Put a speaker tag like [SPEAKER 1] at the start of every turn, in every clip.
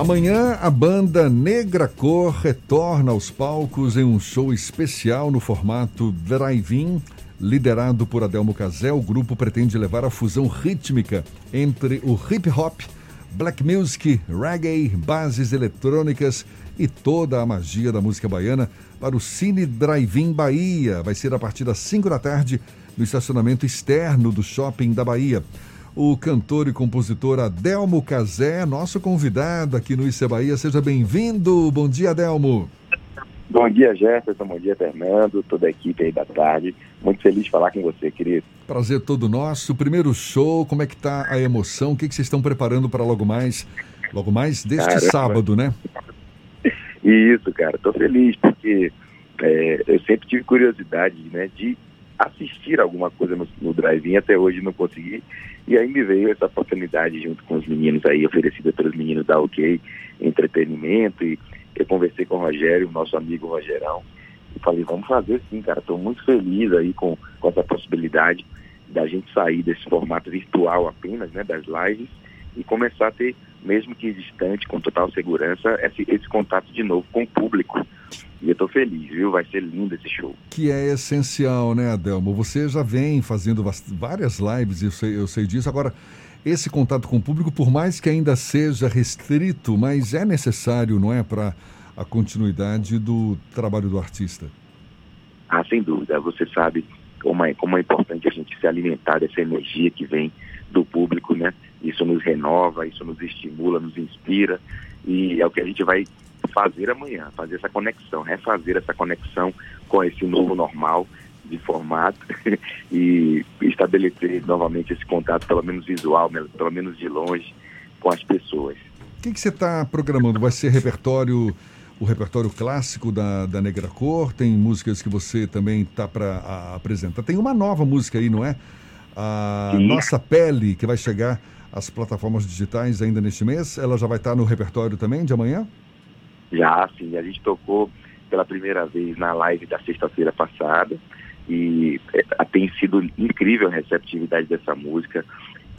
[SPEAKER 1] Amanhã, a banda Negra Cor retorna aos palcos em um show especial no formato drive-in. Liderado por Adelmo Casel, o grupo pretende levar a fusão rítmica entre o hip hop, black music, reggae, bases eletrônicas e toda a magia da música baiana para o Cine Drive-In Bahia. Vai ser a partir das 5 da tarde no estacionamento externo do Shopping da Bahia o cantor e compositor Adelmo Casé, nosso convidado aqui no Issa Bahia. Seja bem-vindo. Bom dia, Adelmo.
[SPEAKER 2] Bom dia, Jefferson. Bom dia, Fernando. Toda a equipe aí da tarde. Muito feliz de falar com você, querido.
[SPEAKER 1] Prazer todo nosso. Primeiro show, como é que tá a emoção? O que, que vocês estão preparando para logo mais? Logo mais deste Caramba. sábado, né?
[SPEAKER 2] Isso, cara. Tô feliz porque é, eu sempre tive curiosidade, né, de assistir alguma coisa no, no drive-in, até hoje não consegui. E aí me veio essa oportunidade junto com os meninos aí, oferecida pelos meninos da OK Entretenimento. E eu conversei com o Rogério, nosso amigo Rogerão, e falei, vamos fazer sim, cara. Estou muito feliz aí com, com essa possibilidade da gente sair desse formato virtual apenas, né, das lives, e começar a ter, mesmo que distante, com total segurança, esse, esse contato de novo com o público. E eu estou feliz, viu? Vai ser lindo esse show.
[SPEAKER 1] Que é essencial, né, Adelmo? Você já vem fazendo várias lives, eu sei, eu sei disso. Agora, esse contato com o público, por mais que ainda seja restrito, mas é necessário, não é, para a continuidade do trabalho do artista?
[SPEAKER 2] Ah, sem dúvida. Você sabe como é, como é importante a gente se alimentar dessa energia que vem do público, né? Isso nos renova, isso nos estimula, nos inspira e é o que a gente vai fazer amanhã, fazer essa conexão, refazer essa conexão com esse novo normal de formato e estabelecer novamente esse contato, pelo menos visual, pelo menos de longe, com as pessoas.
[SPEAKER 1] O que, que você está programando? Vai ser repertório, o repertório clássico da, da Negra Cor? Tem músicas que você também está para apresentar? Tem uma nova música aí, não é? A Sim. Nossa Pele, que vai chegar às plataformas digitais ainda neste mês. Ela já vai estar tá no repertório também de amanhã?
[SPEAKER 2] Já, sim. A gente tocou pela primeira vez na live da sexta-feira passada e é, tem sido incrível a receptividade dessa música.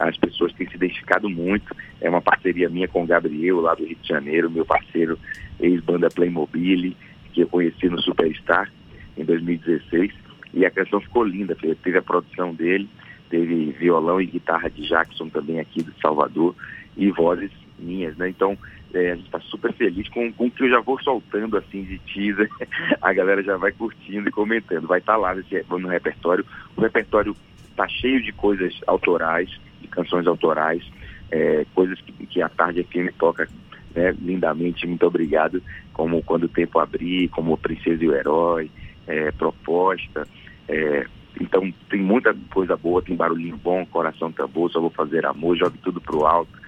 [SPEAKER 2] As pessoas têm se identificado muito. É uma parceria minha com o Gabriel, lá do Rio de Janeiro, meu parceiro, ex-banda Playmobil, que eu conheci no Superstar em 2016. E a canção ficou linda, teve a produção dele, teve violão e guitarra de Jackson também aqui de Salvador e vozes minhas, né? Então é, a gente está super feliz com, com o que eu já vou soltando assim de teaser. A galera já vai curtindo e comentando. Vai estar tá lá nesse, no repertório. O repertório está cheio de coisas autorais, canções autorais, é, coisas que, que a Tarde FM toca né, lindamente. Muito obrigado. Como Quando o Tempo Abrir, como Princesa e o Herói, é, Proposta. É, então tem muita coisa boa, tem barulhinho bom, coração tambor, só vou fazer amor, jogue tudo pro alto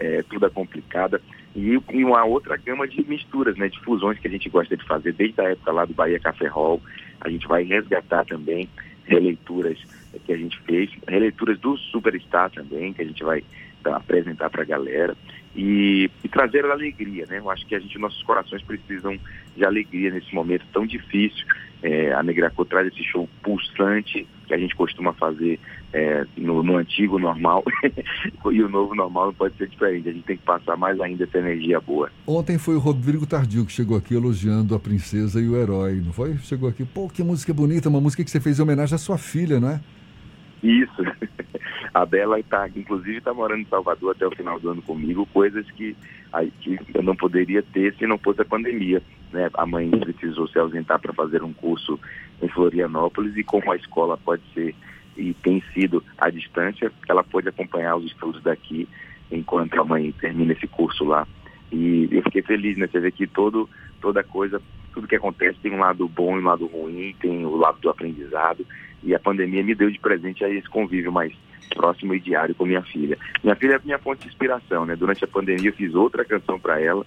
[SPEAKER 2] é, tudo é complicada. E, e, uma outra gama de misturas, né, de fusões que a gente gosta de fazer desde a época lá do Bahia Café Hall. A gente vai resgatar também releituras que a gente fez, releituras do Superstar também, que a gente vai apresentar para a galera. E, e, trazer alegria, né? Eu acho que a gente, nossos corações precisam de alegria nesse momento tão difícil. É, a Negraco traz esse show pulsante que a gente costuma fazer é, no, no, antigo normal e o novo normal não pode ser diferente. A gente tem que passar mais ainda essa energia boa.
[SPEAKER 1] Ontem foi o Rodrigo Tardio que chegou aqui elogiando a princesa e o herói, não foi? Chegou aqui, pô, que música bonita, uma música que você fez em homenagem à sua filha, não é?
[SPEAKER 2] Isso. A Bela está, inclusive, está morando em Salvador até o final do ano comigo, coisas que, que eu não poderia ter se não fosse a pandemia. Né? A mãe precisou se ausentar para fazer um curso em Florianópolis e como a escola pode ser e tem sido à distância, ela pode acompanhar os estudos daqui enquanto a mãe termina esse curso lá. E eu fiquei feliz, né? Você vê que todo, toda coisa, tudo que acontece tem um lado bom e um lado ruim, tem o lado do aprendizado. E a pandemia me deu de presente aí esse convívio mais próximo e diário com minha filha. Minha filha é minha fonte de inspiração, né? Durante a pandemia eu fiz outra canção para ela,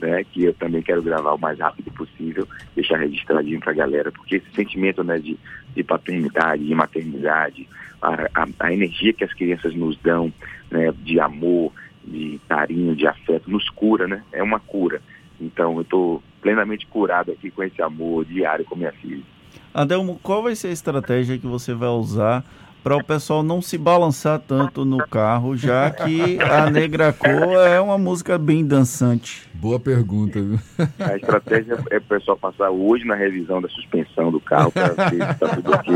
[SPEAKER 2] né, que eu também quero gravar o mais rápido possível, deixar registradinho para a galera, porque esse sentimento né, de, de paternidade, de maternidade, a, a, a, energia que as crianças nos dão, né, de amor, de carinho, de afeto, nos cura, né? É uma cura. Então eu estou plenamente curado aqui com esse amor diário com minha filha.
[SPEAKER 3] Adelmo, qual vai ser a estratégia que você vai usar para o pessoal não se balançar tanto no carro, já que a Negra Cor é uma música bem dançante.
[SPEAKER 1] Boa pergunta. Viu?
[SPEAKER 2] A estratégia é o pessoal passar hoje na revisão da suspensão do carro para ver se está tudo ok.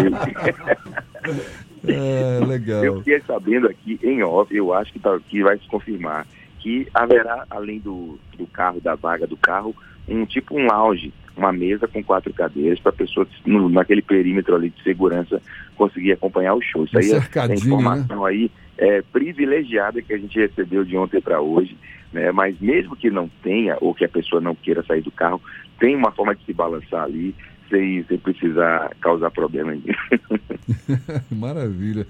[SPEAKER 1] É, legal.
[SPEAKER 2] Eu fiquei sabendo aqui em off, eu acho que, tá, que vai se confirmar, que haverá, além do, do carro, da vaga do carro, um tipo um lounge, uma mesa com quatro cadeiras para pessoas no, naquele perímetro ali de segurança conseguir acompanhar o show. Isso aí é informação né? aí é, privilegiada que a gente recebeu de ontem para hoje, né? Mas mesmo que não tenha ou que a pessoa não queira sair do carro, tem uma forma de se balançar ali sem, sem precisar causar problema.
[SPEAKER 1] Maravilha.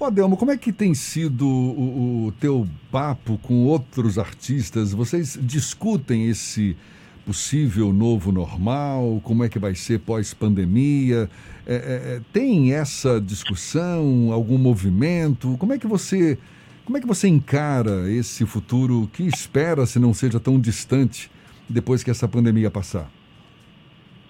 [SPEAKER 1] Ô Adelmo, como é que tem sido o, o teu papo com outros artistas? Vocês discutem esse possível novo normal? Como é que vai ser pós-pandemia? É, é, é, tem essa discussão, algum movimento? Como é que você como é que você encara esse futuro que espera se não seja tão distante depois que essa pandemia passar?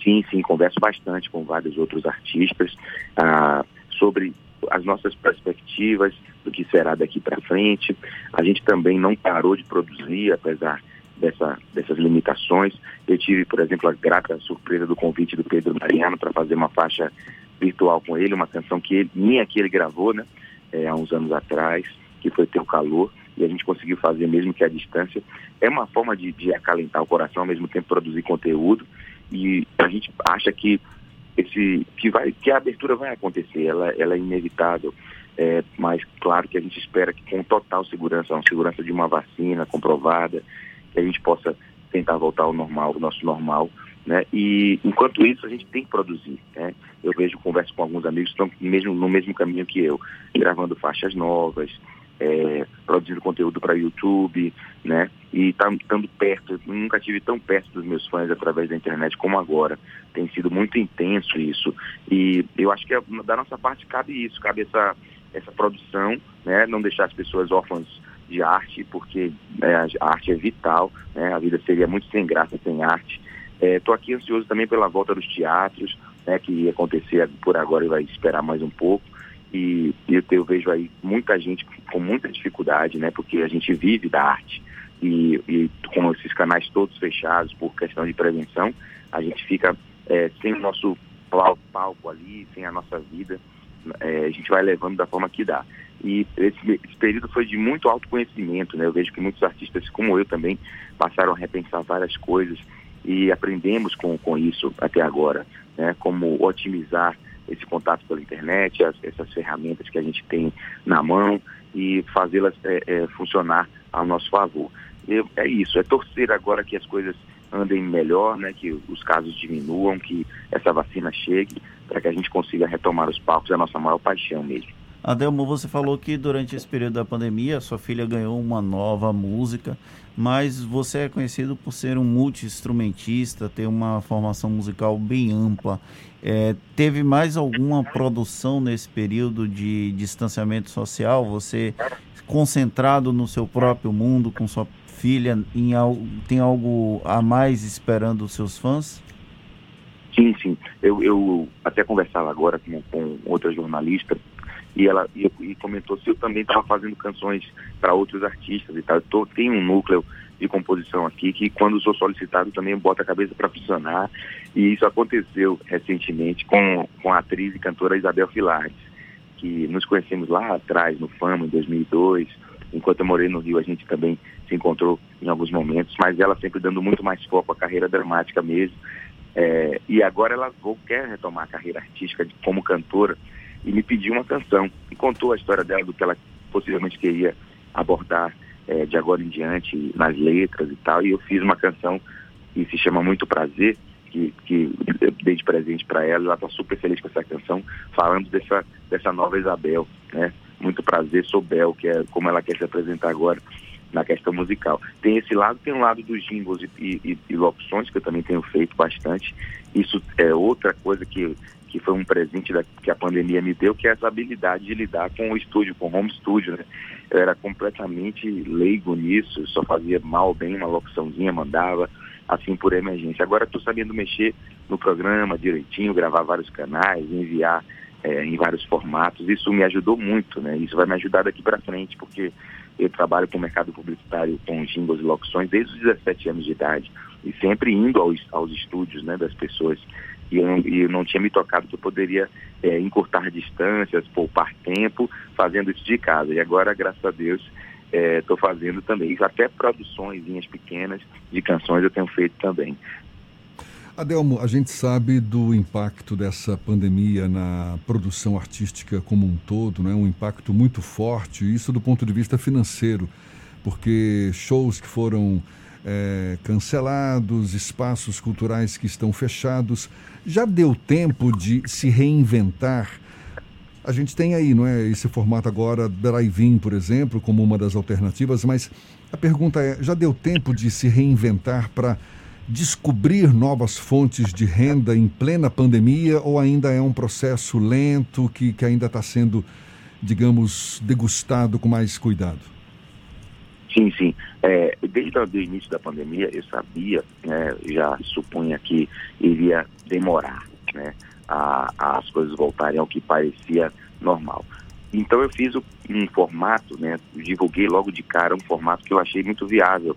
[SPEAKER 2] Sim, sim, converso bastante com vários outros artistas ah, sobre as nossas perspectivas do que será daqui para frente. A gente também não parou de produzir, apesar dessa, dessas limitações. Eu tive, por exemplo, a grata surpresa do convite do Pedro Mariano para fazer uma faixa virtual com ele, uma canção que ele, minha que ele gravou, né, é, há uns anos atrás, que foi Teu Calor, e a gente conseguiu fazer mesmo que à distância. É uma forma de, de acalentar o coração, ao mesmo tempo produzir conteúdo, e a gente acha que esse que vai que a abertura vai acontecer, ela, ela é inevitável. É, mas claro que a gente espera que com total segurança, uma segurança de uma vacina comprovada, que a gente possa tentar voltar ao normal, o nosso normal, né? E enquanto isso a gente tem que produzir, né? Eu vejo, converso com alguns amigos que estão mesmo no mesmo caminho que eu, gravando faixas novas, é, produzindo conteúdo para YouTube, né? E tá, estando perto, nunca tive tão perto dos meus fãs através da internet como agora. Tem sido muito intenso isso. E eu acho que é, da nossa parte cabe isso, cabe essa, essa produção, né? Não deixar as pessoas órfãs de arte, porque né, a arte é vital, né? a vida seria muito sem graça sem arte. Estou é, aqui ansioso também pela volta dos teatros, né, que ia acontecer por agora e vai esperar mais um pouco. E, eu, eu, vejo aí muita gente com muita dificuldade, né, porque a gente vive da arte. E, e com esses canais todos fechados por questão de prevenção, a gente fica é, sem o nosso palco ali, sem a nossa vida. É, a gente vai levando da forma que dá. E esse, esse, período foi de muito autoconhecimento, né? Eu vejo que muitos artistas, como eu também, passaram a repensar várias coisas e aprendemos com, com isso até agora, né? Como otimizar esse contato pela internet, as, essas ferramentas que a gente tem na mão e fazê-las é, é, funcionar ao nosso favor. Eu, é isso, é torcer agora que as coisas andem melhor, né? Que os casos diminuam, que essa vacina chegue, para que a gente consiga retomar os palcos, é a nossa maior paixão mesmo.
[SPEAKER 3] Adelmo, você falou que durante esse período da pandemia sua filha ganhou uma nova música, mas você é conhecido por ser um multi-instrumentista, ter uma formação musical bem ampla. É, teve mais alguma produção nesse período de distanciamento social? Você concentrado no seu próprio mundo, com sua filha, em, tem algo a mais esperando os seus fãs?
[SPEAKER 2] Sim, sim. Eu, eu até conversava agora com, com outra jornalista e ela e, e comentou se eu também estava fazendo canções para outros artistas e tal. Eu tô, tenho um núcleo de composição aqui que quando sou solicitado também boto a cabeça para funcionar e isso aconteceu recentemente com, com a atriz e cantora Isabel Filardes, que nos conhecemos lá atrás no Fama em 2002. Enquanto eu morei no Rio, a gente também se encontrou em alguns momentos, mas ela sempre dando muito mais foco à carreira dramática mesmo. É, e agora ela vou, quer retomar a carreira artística de, como cantora e me pediu uma canção e contou a história dela do que ela possivelmente queria abordar é, de agora em diante nas letras e tal. E eu fiz uma canção que se chama Muito Prazer, que, que eu dei de presente para ela. Ela está super feliz com essa canção, falando dessa, dessa nova Isabel, né? Muito prazer, sou Bel, que é como ela quer se apresentar agora na questão musical. Tem esse lado, tem um lado dos jingles e, e, e locuções, que eu também tenho feito bastante. Isso é outra coisa que que foi um presente da, que a pandemia me deu, que é essa habilidade de lidar com o estúdio, com o home studio, né? Eu era completamente leigo nisso, só fazia mal, bem uma locuçãozinha, mandava, assim, por emergência. Agora estou sabendo mexer no programa direitinho, gravar vários canais, enviar é, em vários formatos. Isso me ajudou muito, né? Isso vai me ajudar daqui para frente, porque eu trabalho com o mercado publicitário com jingles e locuções desde os 17 anos de idade e sempre indo aos, aos estúdios né, das pessoas. E eu, não, e eu não tinha me tocado que eu poderia é, encurtar distâncias, poupar tempo, fazendo isso de casa. E agora, graças a Deus, estou é, fazendo também. Até produções pequenas de canções eu tenho feito também.
[SPEAKER 1] Adelmo, a gente sabe do impacto dessa pandemia na produção artística como um todo, né? um impacto muito forte, isso do ponto de vista financeiro, porque shows que foram é, cancelados, espaços culturais que estão fechados, já deu tempo de se reinventar? A gente tem aí, não é, esse formato agora, drive-in, por exemplo, como uma das alternativas, mas a pergunta é, já deu tempo de se reinventar para descobrir novas fontes de renda em plena pandemia ou ainda é um processo lento que, que ainda está sendo, digamos, degustado com mais cuidado?
[SPEAKER 2] Sim, sim. É, desde o início da pandemia, eu sabia, né, já supunha que iria demorar né, a, a, as coisas voltarem ao que parecia normal. Então eu fiz um formato, né, divulguei logo de cara um formato que eu achei muito viável,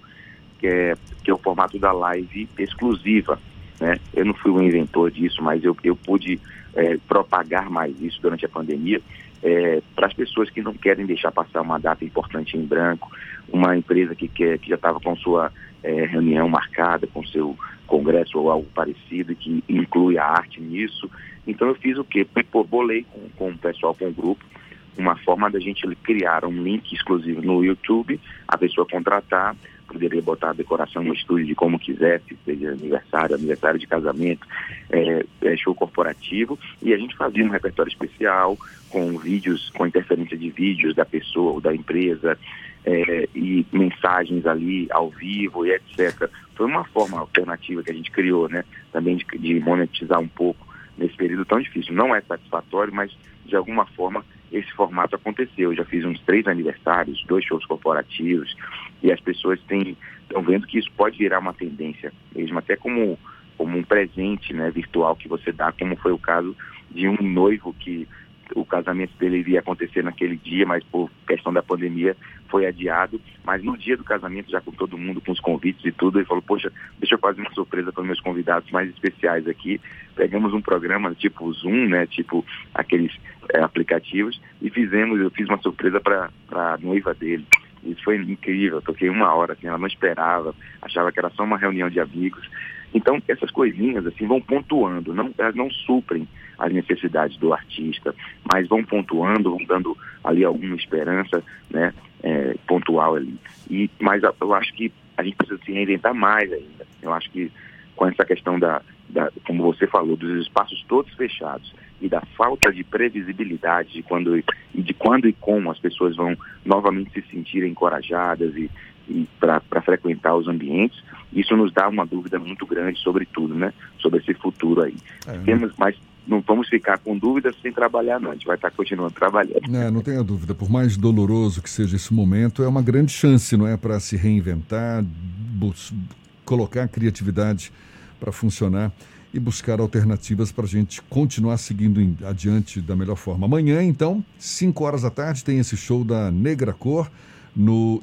[SPEAKER 2] que é, que é o formato da live exclusiva. Né? Eu não fui o inventor disso, mas eu, eu pude é, propagar mais isso durante a pandemia é, para as pessoas que não querem deixar passar uma data importante em branco, uma empresa que, quer, que já estava com sua é, reunião marcada, com seu congresso ou algo parecido, que inclui a arte nisso. Então eu fiz o quê? Bolei com, com o pessoal, com o grupo, uma forma da gente criar um link exclusivo no YouTube, a pessoa contratar poderia botar a decoração no estúdio de como quisesse, seja aniversário, aniversário de casamento, é, é, show corporativo, e a gente fazia um repertório especial com vídeos, com interferência de vídeos da pessoa ou da empresa, é, e mensagens ali ao vivo e etc. Foi uma forma alternativa que a gente criou, né? Também de, de monetizar um pouco nesse período tão difícil. Não é satisfatório, mas de alguma forma esse formato aconteceu. Eu já fiz uns três aniversários, dois shows corporativos, e as pessoas estão vendo que isso pode virar uma tendência, mesmo até como, como um presente né, virtual que você dá, como foi o caso de um noivo que o casamento dele iria acontecer naquele dia, mas por questão da pandemia foi adiado. Mas no dia do casamento, já com todo mundo, com os convites e tudo, ele falou, poxa, deixa eu fazer uma surpresa para os meus convidados mais especiais aqui. Pegamos um programa tipo Zoom, né, tipo aqueles é, aplicativos, e fizemos, eu fiz uma surpresa para a noiva dele. Isso foi incrível, toquei uma hora, assim, ela não esperava, achava que era só uma reunião de amigos. Então, essas coisinhas assim vão pontuando, não, elas não suprem as necessidades do artista, mas vão pontuando, vão dando ali alguma esperança, né, é, pontual ali. E, mas eu acho que a gente precisa se reinventar mais ainda. Eu acho que com essa questão da, da como você falou, dos espaços todos fechados e da falta de previsibilidade de quando e de quando e como as pessoas vão novamente se sentirem encorajadas e e para frequentar os ambientes, isso nos dá uma dúvida muito grande sobre tudo, né? Sobre esse futuro aí. É, Temos, mas não vamos ficar com dúvidas sem trabalhar, não. A gente vai estar continuando trabalhando.
[SPEAKER 1] É, não tenha dúvida. Por mais doloroso que seja esse momento, é uma grande chance, não é? Para se reinventar, colocar a criatividade para funcionar e buscar alternativas para a gente continuar seguindo adiante da melhor forma. Amanhã, então, 5 horas da tarde, tem esse show da Negra Cor no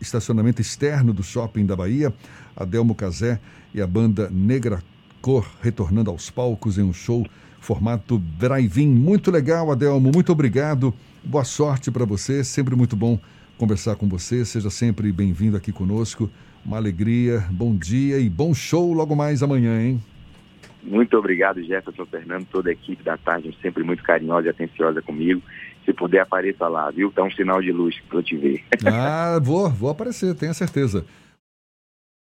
[SPEAKER 1] estacionamento externo do shopping da Bahia. Adelmo Casé e a banda Negra Cor retornando aos palcos em um show formato drive-in. Muito legal, Adelmo. Muito obrigado. Boa sorte para você. Sempre muito bom conversar com você. Seja sempre bem-vindo aqui conosco. Uma alegria. Bom dia e bom show logo mais amanhã, hein?
[SPEAKER 2] Muito obrigado, Jefferson Fernando, toda a equipe da tarde, sempre muito carinhosa e atenciosa comigo. Se puder, apareça lá, viu? Dá um sinal de luz para eu te ver.
[SPEAKER 1] Ah, vou, vou aparecer, tenha certeza.